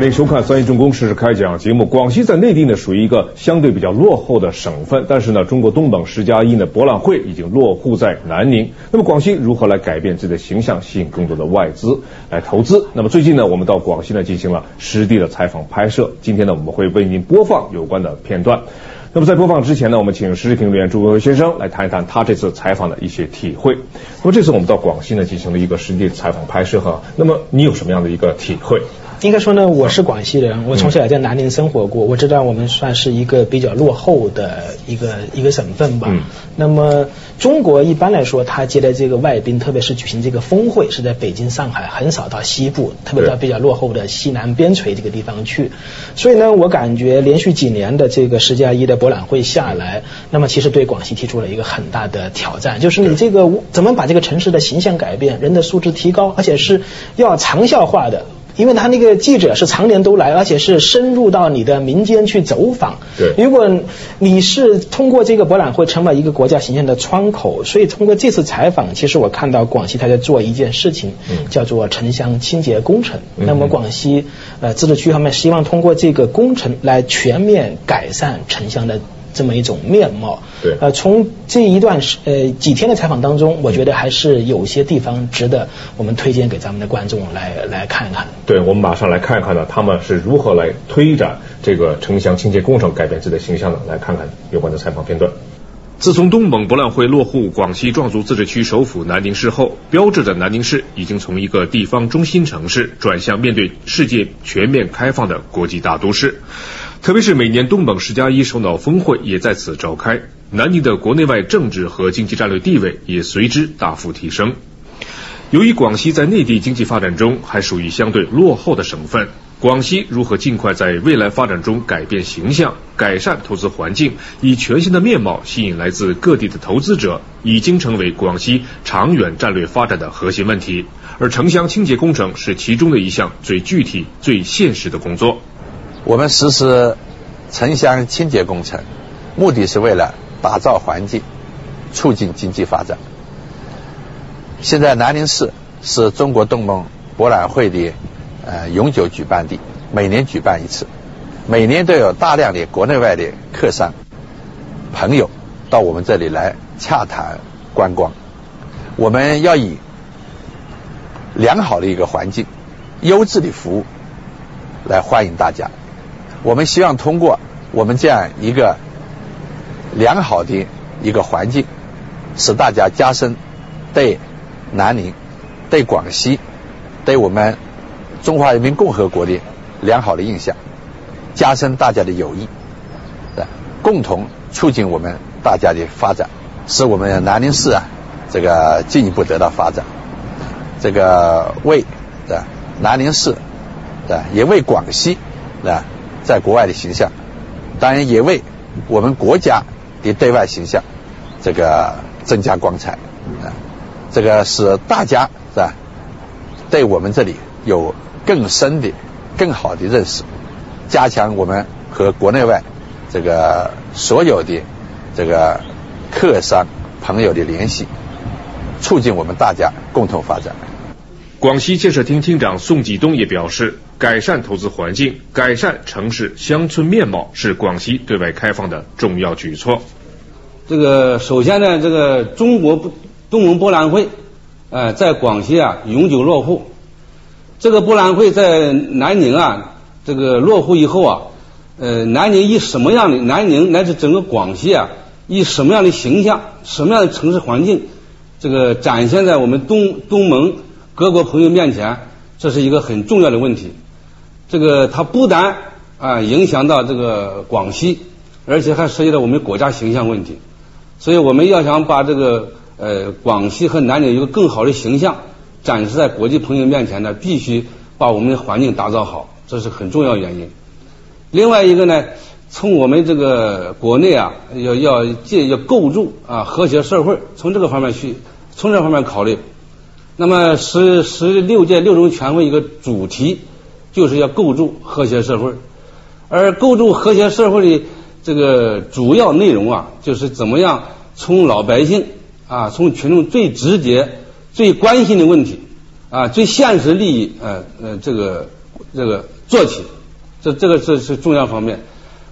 欢迎收看三一重工实时开讲节目。广西在内地呢属于一个相对比较落后的省份，但是呢，中国东盟十加一呢博览会已经落户在南宁。那么广西如何来改变自己的形象，吸引更多的外资来投资？那么最近呢，我们到广西呢进行了实地的采访拍摄。今天呢，我们会为您播放有关的片段。那么在播放之前呢，我们请时事评论员朱文辉先生来谈一谈他这次采访的一些体会。那么这次我们到广西呢进行了一个实地采访拍摄哈，那么你有什么样的一个体会？应该说呢，我是广西人，我从小也在南宁生活过，我知道我们算是一个比较落后的一个一个省份吧。嗯那么中国一般来说，他接待这个外宾，特别是举行这个峰会，是在北京、上海，很少到西部，特别到比较落后的西南边陲这个地方去。所以呢，我感觉连续几年的这个十加一的博览会下来，那么其实对广西提出了一个很大的挑战，就是你这个怎么把这个城市的形象改变，人的素质提高，而且是要长效化的。因为他那个记者是常年都来，而且是深入到你的民间去走访。对如果你是通过这个博览会成为一个国家形象的窗口，所以通过这次采访，其实我看到广西他在做一件事情，嗯叫做城乡清洁工程。嗯那么广西呃自治区方面希望通过这个工程来全面改善城乡的。这么一种面貌，对呃，从这一段时呃几天的采访当中，我觉得还是有些地方值得我们推荐给咱们的观众来来看一看。对，我们马上来看一看呢，他们是如何来推展这个城乡清洁工程，改变自己的形象的。来看看有关的采访片段。自从东盟博览会落户广西壮族自治区首府南宁市后，标志着南宁市已经从一个地方中心城市转向面对世界全面开放的国际大都市。特别是每年东盟十加一首脑峰会也在此召开，南宁的国内外政治和经济战略地位也随之大幅提升。由于广西在内地经济发展中还属于相对落后的省份，广西如何尽快在未来发展中改变形象、改善投资环境，以全新的面貌吸引来自各地的投资者，已经成为广西长远战略发展的核心问题。而城乡清洁工程是其中的一项最具体、最现实的工作。我们实施城乡清洁工程，目的是为了打造环境，促进经济发展。现在南宁市是中国东盟博览会的呃永久举办地，每年举办一次，每年都有大量的国内外的客商朋友到我们这里来洽谈观光。我们要以良好的一个环境、优质的服务来欢迎大家。我们希望通过我们这样一个良好的一个环境，使大家加深对南宁、对广西、对我们中华人民共和国的良好的印象，加深大家的友谊，呃共同促进我们大家的发展，使我们南宁市啊这个进一步得到发展，这个为的南宁市的也为广西的在国外的形象，当然也为我们国家的对外形象这个增加光彩啊，这个使大家是吧对我们这里有更深的、更好的认识，加强我们和国内外这个所有的这个客商朋友的联系，促进我们大家共同发展。广西建设厅厅长宋继东也表示，改善投资环境、改善城市乡村面貌是广西对外开放的重要举措。这个首先呢，这个中国东盟博览会，呃，在广西啊永久落户。这个博览会在南宁啊，这个落户以后啊，呃，南宁以什么样的南宁乃至整个广西啊，以什么样的形象、什么样的城市环境，这个展现在我们东东盟各国朋友面前，这是一个很重要的问题。这个它不但啊影响到这个广西，而且还涉及到我们国家形象问题。所以我们要想把这个呃广西和南宁一个更好的形象展示在国际朋友面前呢，必须把我们的环境打造好，这是很重要原因。另外一个呢，从我们这个国内啊，要要建要构筑啊和谐社会，从这个方面去从这方面考虑。那么十十六届六中全会一个主题就是要构筑和谐社会，而构筑和谐社会的这个主要内容啊，就是怎么样从老百姓啊，从群众最直接、最关心的问题啊，最现实利益呃呃这个这个做起，这这个是是重要方面。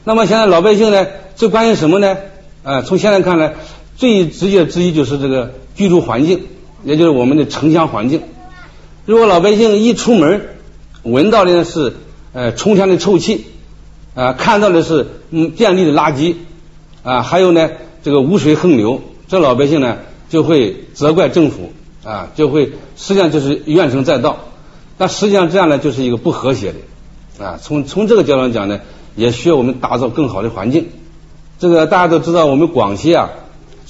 那么现在老百姓呢，最关心什么呢？呃，从现在看来，最直接之一就是这个居住环境，也就是我们的城乡环境。如果老百姓一出门，闻到的是呃冲天的臭气，啊，看到的是嗯遍地的垃圾，啊，还有呢这个污水横流，这老百姓呢就会责怪政府，啊，就会实际上就是怨声载道。那实际上这样呢就是一个不和谐的，啊，从从这个角度讲呢，也需要我们打造更好的环境。这个大家都知道，我们广西啊，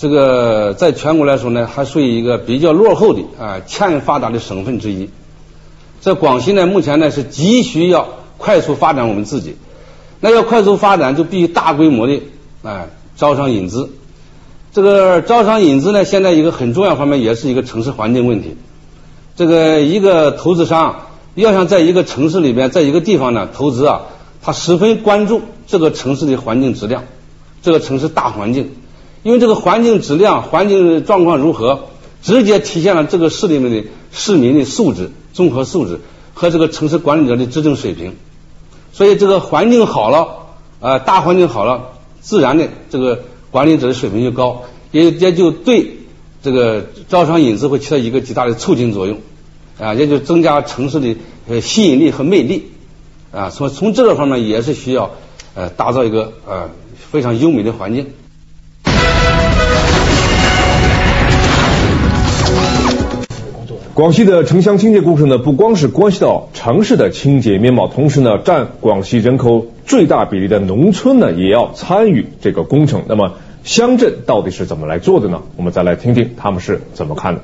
这个在全国来说呢，还属于一个比较落后的啊欠发达的省份之一。在广西呢，目前呢是急需要快速发展我们自己。那要快速发展，就必须大规模的哎招商引资。这个招商引资呢，现在一个很重要方面，也是一个城市环境问题。这个一个投资商要想在一个城市里边，在一个地方呢投资啊，他十分关注这个城市的环境质量，这个城市大环境，因为这个环境质量、环境状况如何，直接体现了这个市里面的市民的素质、综合素质和这个城市管理者的执政水平。所以这个环境好了，啊，大环境好了，自然的这个管理者的水平就高，也也就对这个招商引资会起到一个极大的促进作用，啊，也就增加城市的呃吸引力和魅力，啊，从从这个方面也是需要呃打造一个呃非常优美的环境。广西的城乡清洁工程呢，不光是关系到城市的清洁面貌，同时呢，占广西人口最大比例的农村呢，也要参与这个工程。那么，乡镇到底是怎么来做的呢？我们再来听听他们是怎么看的。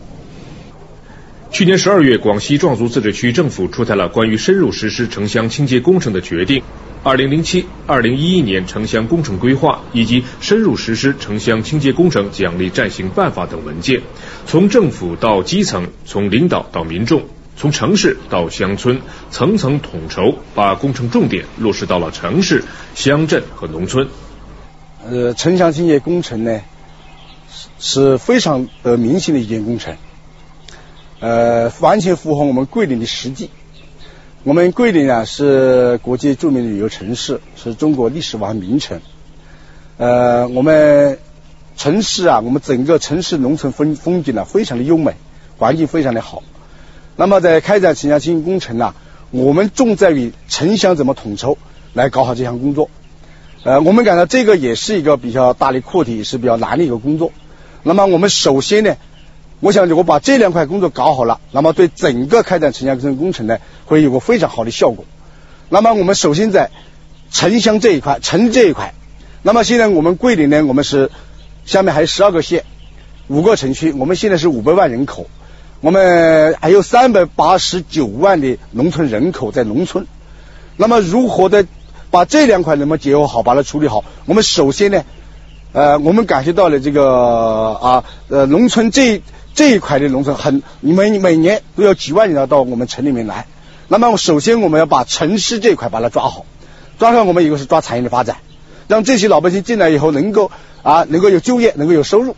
去年十二月，广西壮族自治区政府出台了关于深入实施城乡清洁工程的决定。二零零七、二零一一年城乡工程规划以及深入实施城乡清洁工程奖励暂行办法等文件，从政府到基层，从领导到民众，从城市到乡村，层层统筹，把工程重点落实到了城市、乡镇和农村。呃，城乡清洁工程呢，是非常得民心的一件工程，呃，完全符合我们桂林的实际。我们桂林啊是国际著名的旅游城市，是中国历史文化名城。呃，我们城市啊，我们整个城市农村风风景呢非常的优美，环境非常的好。那么在开展城乡清洁工程呢，我们重在于城乡怎么统筹来搞好这项工作。呃，我们感到这个也是一个比较大的课题，也是比较难的一个工作。那么我们首先呢。我想，如果把这两块工作搞好了，那么对整个开展城乡工程呢，会有个非常好的效果。那么我们首先在城乡这一块，城这一块，那么现在我们桂林呢，我们是下面还有十二个县，五个城区，我们现在是五百万人口，我们还有三百八十九万的农村人口在农村。那么如何的把这两块能不能结合好，把它处理好？我们首先呢，呃，我们感觉到了这个啊，呃，农村这。这一块的农村很，你们每年都有几万人要到我们城里面来。那么首先我们要把城市这一块把它抓好，抓好我们一个是抓产业的发展，让这些老百姓进来以后能够啊能够有就业，能够有收入。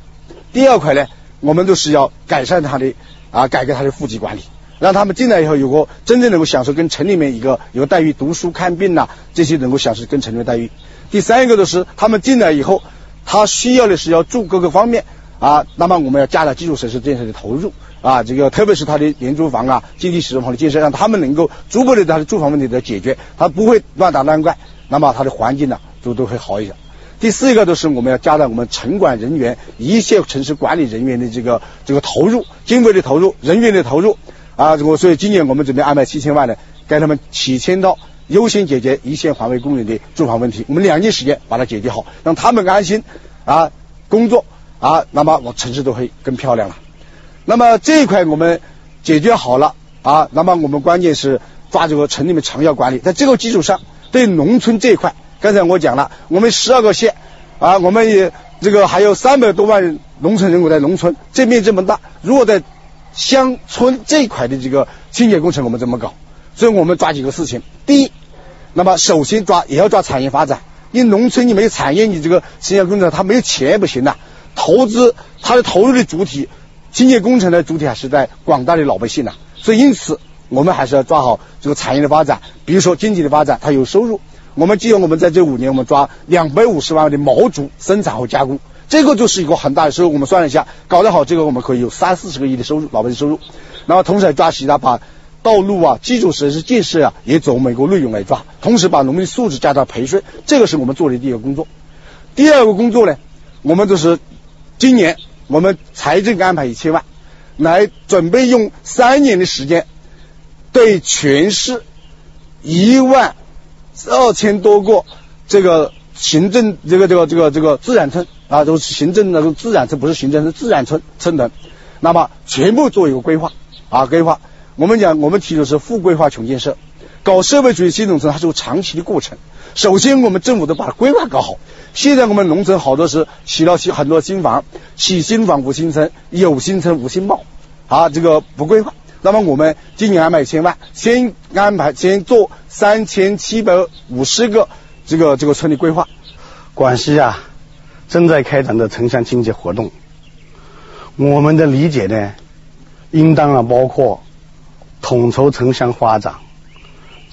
第二块呢，我们都是要改善他的啊改革他的户籍管理，让他们进来以后有个真正能够享受跟城里面一个有待遇，读书看病呐这些能够享受跟城里面待遇。第三一个就是他们进来以后，他需要的是要住各个方面。啊，那么我们要加大基础设施建设的投入啊，这个特别是它的廉租房啊、经济适用房的建设，让他们能够逐步的它的住房问题的解决，它不会乱打乱怪，那么它的环境呢都都会好一点。第四一个就是我们要加大我们城管人员、一线城市管理人员的这个这个投入，经费的投入、人员的投入啊，我所以今年我们准备安排七千万呢，给他们七千套，优先解决一线环卫工人的住房问题，我们两年时间把它解决好，让他们安心啊工作。啊，那么我城市都会更漂亮了。那么这一块我们解决好了啊，那么我们关键是抓这个城里面长效管理，在这个基础上，对农村这一块，刚才我讲了，我们十二个县啊，我们也这个还有三百多万农村人口在农村，这面这么大，如果在乡村这一块的这个清洁工程，我们怎么搞？所以我们抓几个事情，第一，那么首先抓也要抓产业发展，因为农村你没有产业，你这个清洁工程它没有钱不行的。投资它的投入的主体清洁工程的主体还是在广大的老百姓呐，所以因此我们还是要抓好这个产业的发展，比如说经济的发展，它有收入。我们既然我们在这五年，我们抓两百五十万的毛竹生产和加工，这个就是一个很大的收入。我们算了一下，搞得好，这个我们可以有三四十个亿的收入，老百姓收入。然后同时还抓其他，把道路啊、基础设施建设啊，也走美国内容来抓，同时把农民素质加大培训，这个是我们做的第一个工作。第二个工作呢，我们就是今年我们财政安排一千万，来准备用三年的时间，对全市一万。二千多个这个行政这个这个这个这个自然村啊，都是行政那个自然村，不是行政是自然村村等，那么全部做一个规划啊规划。我们讲我们提的是富规划穷建设，搞社会主义新农村它是个长期的过程。首先我们政府得把规划搞好。现在我们农村好多是起了起很多新房，起新房无新村，有新村无新貌啊，这个不规划。那么我们今年安排一千万，先安排先做三千七百五十个这个这个村的规划。广西啊，正在开展的城乡清洁活动，我们的理解呢，应当啊包括统筹城乡发展，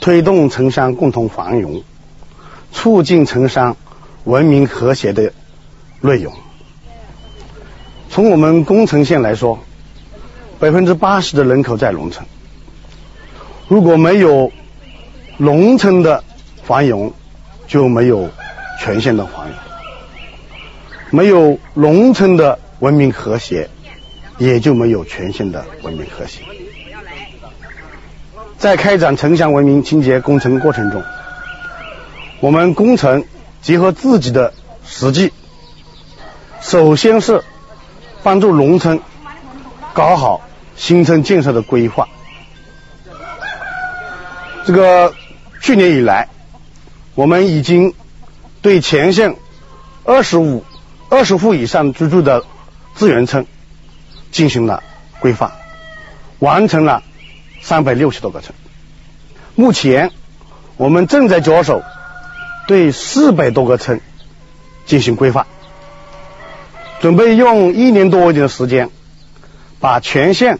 推动城乡共同繁荣，促进城乡文明和谐的内容。从我们宫城县来说。百分之八十的人口在农村，如果没有农村的繁荣，就没有全县的繁荣；没有农村的文明和谐，也就没有全县的文明和谐。在开展城乡文明清洁工程过程中，我们工程结合自己的实际，首先是帮助农村搞好。新村建设的规划，这个去年以来，我们已经对全县二十五二十户以上居住的资源村进行了规划，完成了三百六十多个村。目前，我们正在着手对四百多个村进行规划，准备用一年多一点的时间。把全县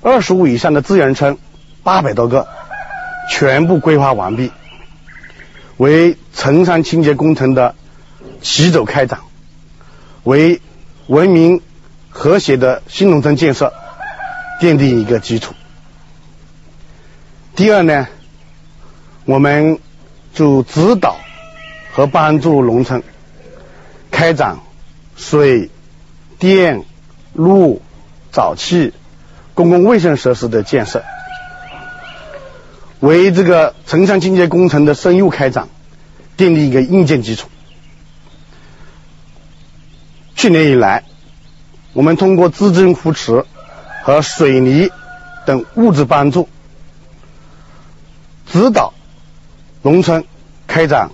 二十五以上的资源村八百多个全部规划完毕，为城乡清洁工程的起走开展，为文明和谐的新农村建设奠定一个基础。第二呢，我们就指导和帮助农村开展水电路。沼气、公共卫生设施的建设，为这个城乡清洁工程的深入开展奠定一个硬件基础。去年以来，我们通过资金扶持和水泥等物质帮助，指导农村开展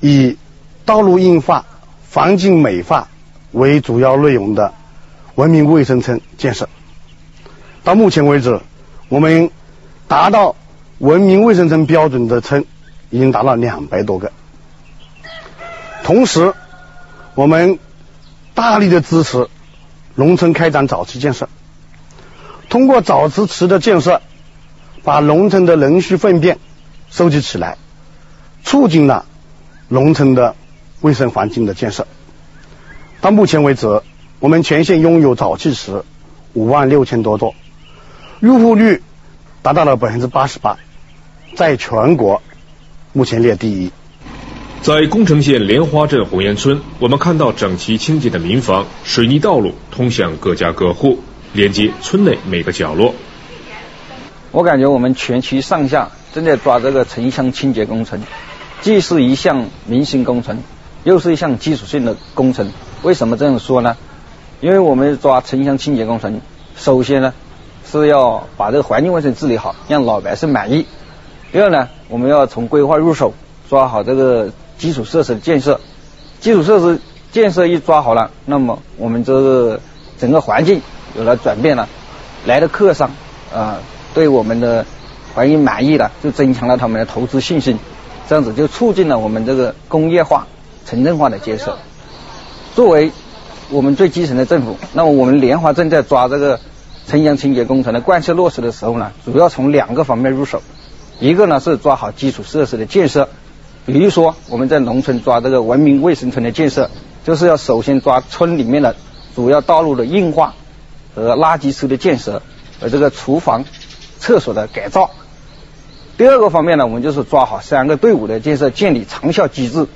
以道路硬化、环境美化为主要内容的。文明卫生村建设，到目前为止，我们达到文明卫生村标准的村已经达到两百多个。同时，我们大力的支持农村开展沼气建设，通过沼气池的建设，把农村的人畜粪便收集起来，促进了农村的卫生环境的建设。到目前为止。我们全县拥有沼气池五万六千多座，入户率达到了百分之八十八，在全国目前列第一。在宫城县莲花镇红岩村，我们看到整齐清洁的民房、水泥道路通向各家各户，连接村内每个角落。我感觉我们全区上下正在抓这个城乡清洁工程，既是一项民生工程，又是一项基础性的工程。为什么这样说呢？因为我们抓城乡清洁工程，首先呢是要把这个环境卫生治理好，让老百姓满意。第二呢，我们要从规划入手，抓好这个基础设施的建设。基础设施建设一抓好了，那么我们这个整个环境有了转变了，来的客商啊对我们的环境满意了，就增强了他们的投资信心，这样子就促进了我们这个工业化、城镇化的建设。作为我们最基层的政府。那么我们莲花镇在抓这个城乡清洁工程的贯彻落实的时候呢，主要从两个方面入手。一个呢是抓好基础设施的建设，比如说我们在农村抓这个文明卫生村的建设，就是要首先抓村里面的主要道路的硬化和垃圾车的建设，和这个厨房、厕所的改造。第二个方面呢，我们就是抓好三个队伍的建设，建立长效机制。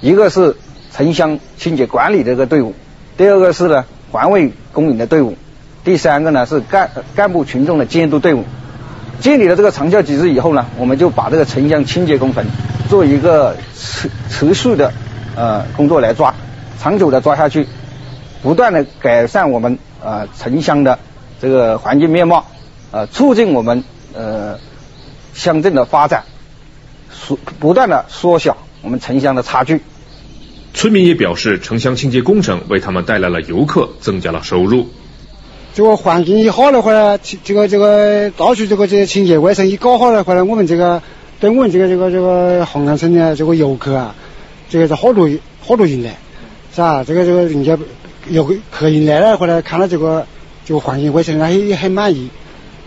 一个是城乡清洁管理这个队伍，第二个是呢环卫工人的队伍，第三个呢是干干部群众的监督队伍。建立了这个长效机制以后呢，我们就把这个城乡清洁工程做一个持持续的呃工作来抓，长久的抓下去，不断的改善我们呃城乡的这个环境面貌，呃促进我们呃乡镇的发展，缩不断的缩小我们城乡的差距。村民也表示，城乡清洁工程为他们带来了游客，增加了收入。这个环境一好的话呢，这个这个到处这个这个清洁卫生一搞好的话呢，我们这个对我们这个这个这个红安村的这个游客啊，这个是好多好多人来，是吧？这个这个人家游客人来了，后来看到这个这个环境卫生，他也很满意，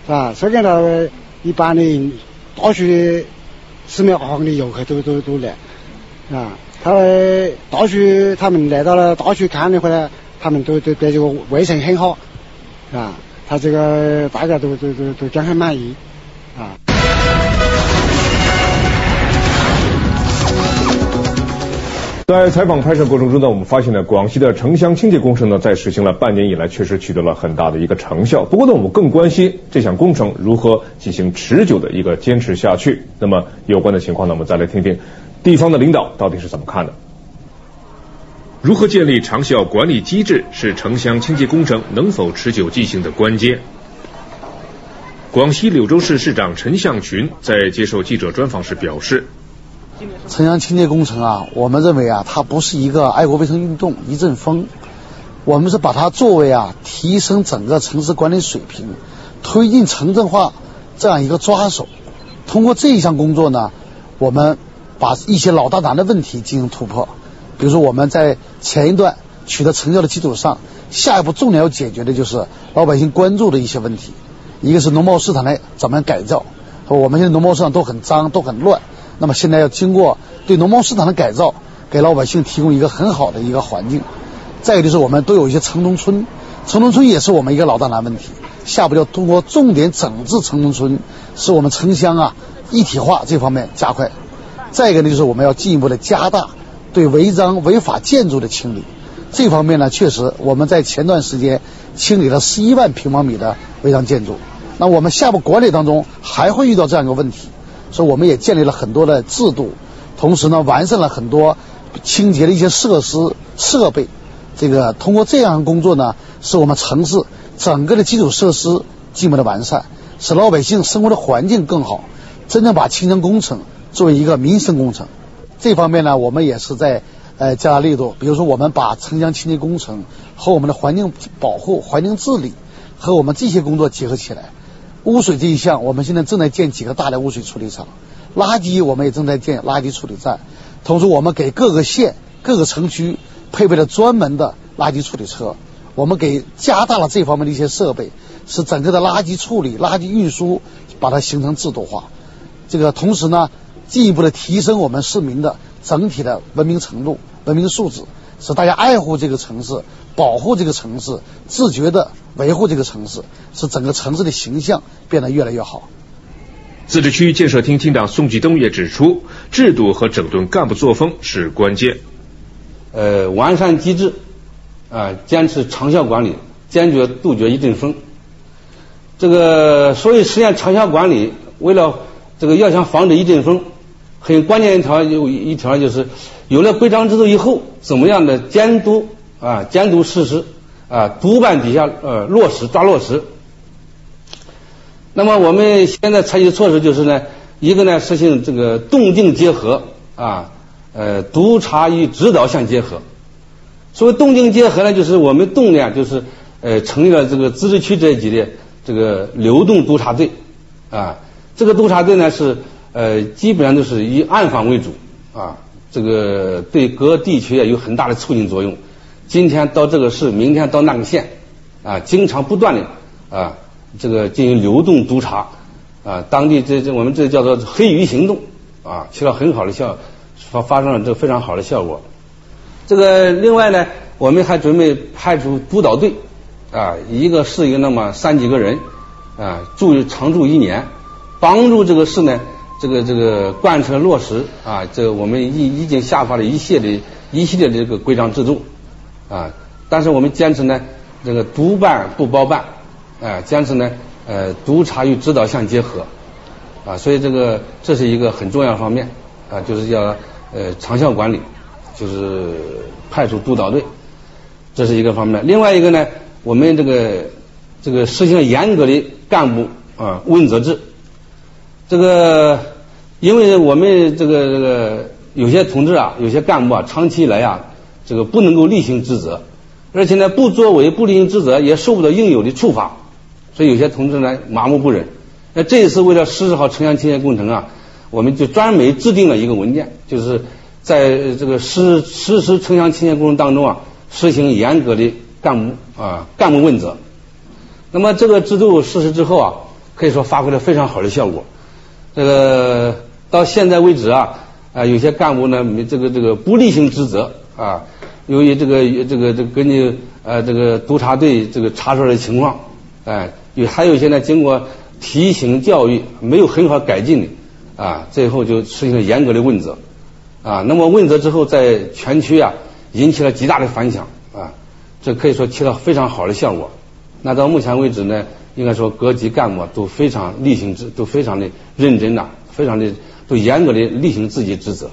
是吧？所以呢，一般的人到处的寺庙行的游客都都都来，啊，他到处他们来到了到处看的话呢，他们都都对这个卫生很好。啊，他这个大家都都都都讲很满意啊。在采访拍摄过程中呢，我们发现呢，广西的城乡清洁工程呢，在实行了半年以来，确实取得了很大的一个成效。不过呢，我们更关心这项工程如何进行持久的一个坚持下去。那么有关的情况呢，我们再来听听地方的领导到底是怎么看的。如何建立长效管理机制，是城乡清洁工程能否持久进行的关键。广西柳州市市长陈向群在接受记者专访时表示：“城乡清洁工程啊，我们认为啊，它不是一个爱国卫生运动一阵风，我们是把它作为啊，提升整个城市管理水平、推进城镇化这样一个抓手。通过这一项工作呢，我们把一些老大难的问题进行突破。”比如说，我们在前一段取得成效的基础上，下一步重点要解决的就是老百姓关注的一些问题。一个是农贸市场的怎么改造，我们现在农贸市场都很脏，都很乱。那么现在要经过对农贸市场的改造，给老百姓提供一个很好的一个环境。再有就是我们都有一些城中村，城中村也是我们一个老大难问题。下一步要通过重点整治城中村，使我们城乡啊一体化这方面加快。再一个呢，就是我们要进一步的加大。对违章违法建筑的清理，这方面呢，确实我们在前段时间清理了十一万平方米的违章建筑。那我们下步管理当中还会遇到这样一个问题，所以我们也建立了很多的制度，同时呢，完善了很多清洁的一些设施设备。这个通过这样的工作呢，使我们城市整个的基础设施进一步的完善，使老百姓生活的环境更好，真正把清洁工程作为一个民生工程。这方面呢，我们也是在呃加大力度。比如说，我们把城乡清洁工程和我们的环境保护、环境治理和我们这些工作结合起来。污水这一项，我们现在正在建几个大的污水处理厂；垃圾我们也正在建垃圾处理站。同时，我们给各个县、各个城区配备了专门的垃圾处理车。我们给加大了这方面的一些设备，使整个的垃圾处理、垃圾运输把它形成制度化。这个同时呢。进一步的提升我们市民的整体的文明程度、文明素质，使大家爱护这个城市、保护这个城市、自觉的维护这个城市，使整个城市的形象变得越来越好。自治区建设厅厅长宋继东也指出，制度和整顿干部作风是关键。呃，完善机制，啊，坚持长效管理，坚决杜绝一阵风。这个，所以实现长效管理，为了这个要想防止一阵风。很关键一条有一条就是，有了规章制度以后，怎么样的监督啊，监督实施啊，督办底下呃落实抓落实。那么我们现在采取措施就是呢，一个呢实行这个动静结合啊，呃督查与指导相结合。所谓动静结合呢，就是我们动呢就是呃成立了这个自治区这一级的这个流动督查队啊，这个督查队呢是。呃，基本上都是以暗访为主啊，这个对各地区啊有很大的促进作用。今天到这个市，明天到那个县，啊，经常不断的啊，这个进行流动督查，啊，当地这这我们这叫做黑鱼行动，啊，起到很好的效，发发生了这非常好的效果。这个另外呢，我们还准备派出督导队，啊，一个市有那么三几个人，啊，住常住一年，帮助这个市呢，这个这个贯彻落实啊，这个我们已已经下发了一系列一系列的这个规章制度，啊，但是我们坚持呢，这个督办不包办，啊，坚持呢，呃，督查与指导相结合，啊，所以这个这是一个很重要方面，啊，就是要呃长效管理。就是派出督导队，这是一个方面。另外一个呢，我们这个这个实行严格的干部啊问责制。这个，因为我们这个这个有些同志啊，有些干部啊，长期以来啊，这个不能够例行职责，而且呢不作为、不履行职责，也受不到应有的处罚，所以有些同志呢麻木不仁。那这一次为了实施好城乡清洁工程啊，我们就专门制定了一个文件，就是。在这个实实施城乡清洁工程当中啊，实行严格的干部啊干部问责。那么这个制度实施之后啊，可以说发挥了非常好的效果。这个到现在为止啊，啊有些干部呢没这个这个不履行职责啊，由于这个这个这个根据呃这个督察队这个查出来的情况，哎有还有一些呢经过提醒教育没有很好改进的啊，最后就实行了严格的问责。啊，那么问责之后，在全区啊引起了极大的反响啊，这可以说起到非常好的效果。那到目前为止呢，应该说各级干部都非常例行职，都非常的认真呐，非常的都严格的履行自己职责。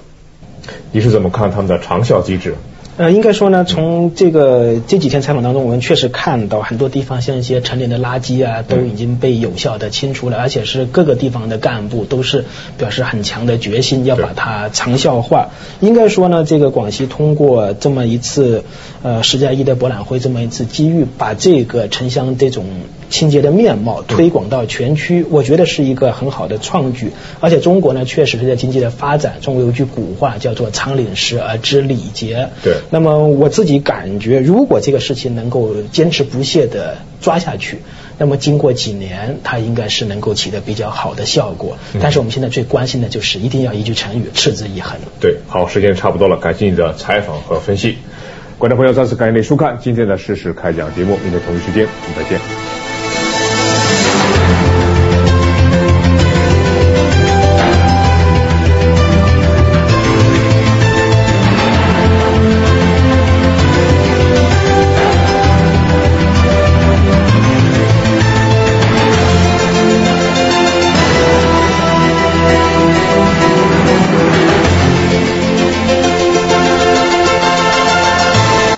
你是怎么看他们的长效机制？呃，应该说呢，从这个这几天采访当中，我们确实看到很多地方像一些陈年的垃圾啊，都已经被有效的清除了，而且是各个地方的干部都是表示很强的决心要把它长效化。应该说呢，这个广西通过这么一次呃十加一的博览会，这么一次机遇，把这个城乡这种清洁的面貌推广到全区，我觉得是一个很好的创举。而且中国呢，确实是在经济的发展，中国有句古话叫做“仓廪实而知礼节”。对。那么我自己感觉，如果这个事情能够坚持不懈的抓下去，那么经过几年，它应该是能够起到比较好的效果。但是我们现在最关心的就是一定要一句成语，持之以恒。对，好，时间差不多了，感谢你的采访和分析。观众朋友，再次感谢您收看今天的《事实开讲》节目，明天同一时间我们再见。